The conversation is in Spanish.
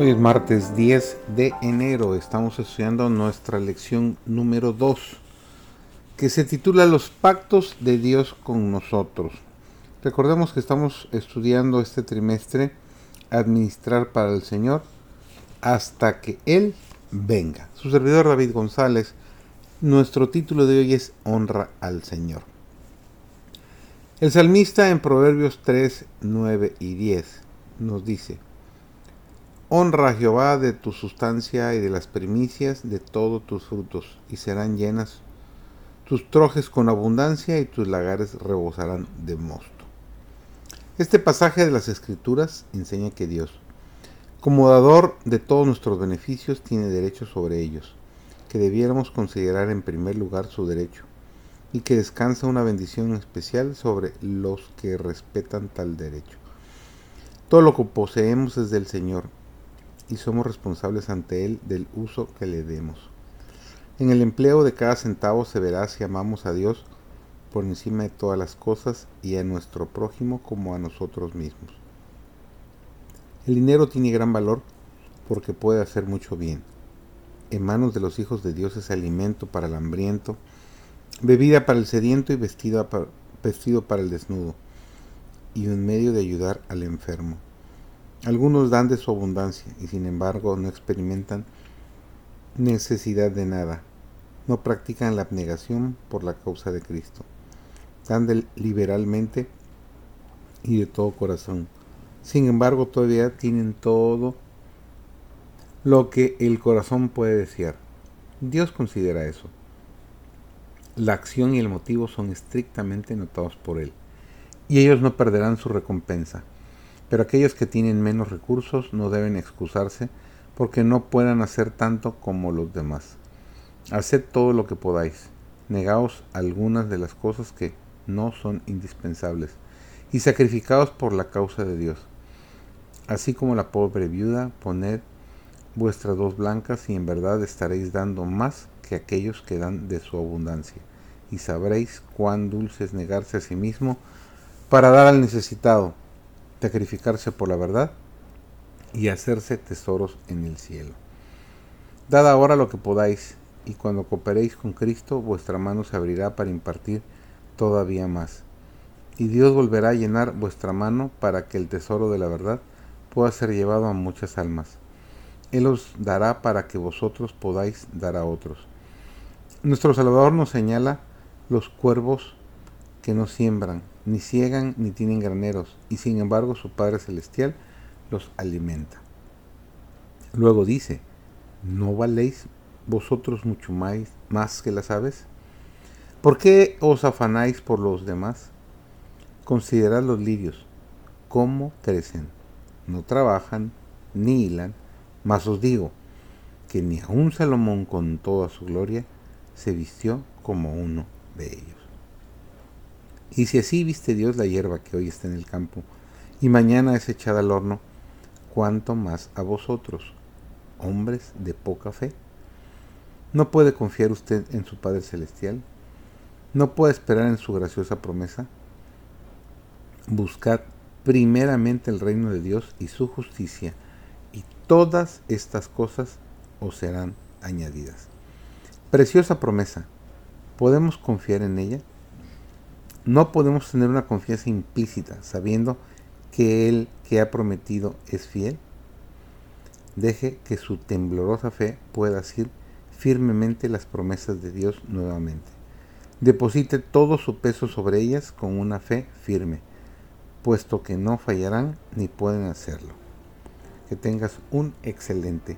Hoy es martes 10 de enero, estamos estudiando nuestra lección número 2, que se titula Los pactos de Dios con nosotros. Recordemos que estamos estudiando este trimestre Administrar para el Señor hasta que Él venga. Su servidor David González, nuestro título de hoy es Honra al Señor. El salmista en Proverbios 3, 9 y 10 nos dice, Honra a Jehová de tu sustancia y de las primicias de todos tus frutos, y serán llenas tus trojes con abundancia y tus lagares rebosarán de mosto. Este pasaje de las Escrituras enseña que Dios, como dador de todos nuestros beneficios, tiene derecho sobre ellos, que debiéramos considerar en primer lugar su derecho, y que descansa una bendición especial sobre los que respetan tal derecho. Todo lo que poseemos es del Señor, y somos responsables ante Él del uso que le demos. En el empleo de cada centavo se verá si amamos a Dios por encima de todas las cosas y a nuestro prójimo como a nosotros mismos. El dinero tiene gran valor porque puede hacer mucho bien. En manos de los hijos de Dios es alimento para el hambriento, bebida para el sediento y vestido para, el desnudo, y un medio de ayudar al enfermo. Algunos dan de su abundancia y sin embargo no experimentan necesidad de nada. No practican la abnegación por la causa de Cristo. Dan liberalmente y de todo corazón. Sin embargo, todavía tienen todo lo que el corazón puede desear. Dios considera eso. La acción y el motivo son estrictamente notados por Él, y ellos no perderán su recompensa. Pero aquellos que tienen menos recursos no deben excusarse porque no puedan hacer tanto como los demás. Haced todo lo que podáis. Negaos algunas de las cosas que no son indispensables y sacrificaos por la causa de Dios. Así como la pobre viuda, poned vuestras dos blancas y en verdad estaréis dando más que aquellos que dan de su abundancia. Y sabréis cuán dulce es negarse a sí mismo para dar al necesitado sacrificarse por la verdad y hacerse tesoros en el cielo. Dad ahora lo que podáis, y cuando cooperéis con Cristo, vuestra mano se abrirá para impartir todavía más. Y Dios volverá a llenar vuestra mano para que el tesoro de la verdad pueda ser llevado a muchas almas. Él os dará para que vosotros podáis dar a otros. Nuestro Salvador nos señala los cuervos que no siembran, ni ciegan, ni tienen graneros, y sin embargo su Padre Celestial los alimenta. Luego dice, ¿no valéis vosotros mucho más, que las aves? ¿Por qué os afanáis por los demás? Considerad los lirios, cómo crecen, no trabajan, ni hilan, mas os digo que ni aun Salomón con toda su gloria se vistió como uno de ellos. Y si así viste Dios la hierba que hoy está en el campo y mañana es echada al horno, ¿cuánto más a vosotros, hombres de poca fe? ¿No puede confiar usted en su Padre Celestial? ¿No puede esperar en su graciosa promesa? Buscad primeramente el reino de Dios y su justicia, y todas estas cosas os serán añadidas. Preciosa promesa. ¿Podemos confiar en ella? No podemos tener una confianza implícita sabiendo que el que ha prometido es fiel. Deje que su temblorosa fe pueda asir firmemente las promesas de Dios nuevamente. Deposite todo su peso sobre ellas con una fe firme, puesto que no fallarán ni pueden hacerlo. Que tengas un excelente